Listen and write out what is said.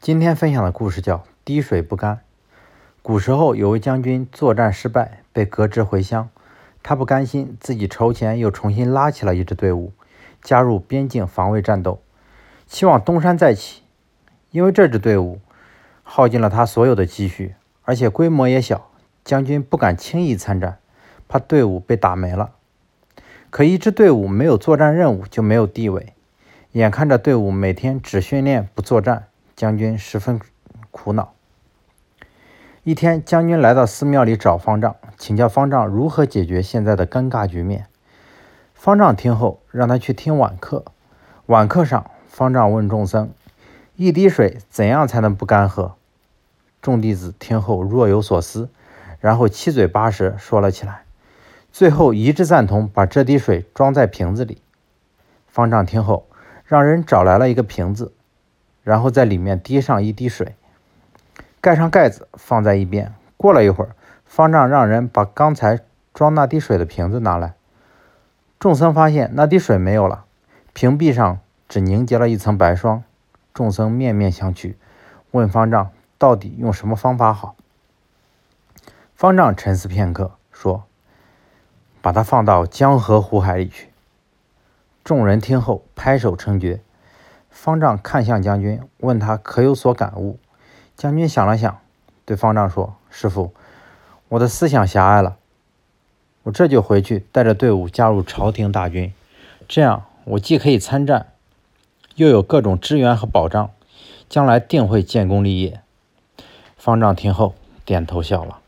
今天分享的故事叫“滴水不干”。古时候有位将军作战失败，被革职回乡。他不甘心，自己筹钱又重新拉起了一支队伍，加入边境防卫战斗，期望东山再起。因为这支队伍耗尽了他所有的积蓄，而且规模也小，将军不敢轻易参战，怕队伍被打没了。可一支队伍没有作战任务，就没有地位。眼看着队伍每天只训练不作战。将军十分苦恼。一天，将军来到寺庙里找方丈，请教方丈如何解决现在的尴尬局面。方丈听后，让他去听晚课。晚课上，方丈问众僧：“一滴水怎样才能不干涸？”众弟子听后若有所思，然后七嘴八舌说了起来，最后一致赞同把这滴水装在瓶子里。方丈听后，让人找来了一个瓶子。然后在里面滴上一滴水，盖上盖子，放在一边。过了一会儿，方丈让人把刚才装那滴水的瓶子拿来。众僧发现那滴水没有了，瓶壁上只凝结了一层白霜。众僧面面相觑，问方丈到底用什么方法好。方丈沉思片刻，说：“把它放到江河湖海里去。”众人听后拍手称绝。方丈看向将军，问他可有所感悟。将军想了想，对方丈说：“师傅，我的思想狭隘了。我这就回去，带着队伍加入朝廷大军，这样我既可以参战，又有各种支援和保障，将来定会建功立业。”方丈听后点头笑了。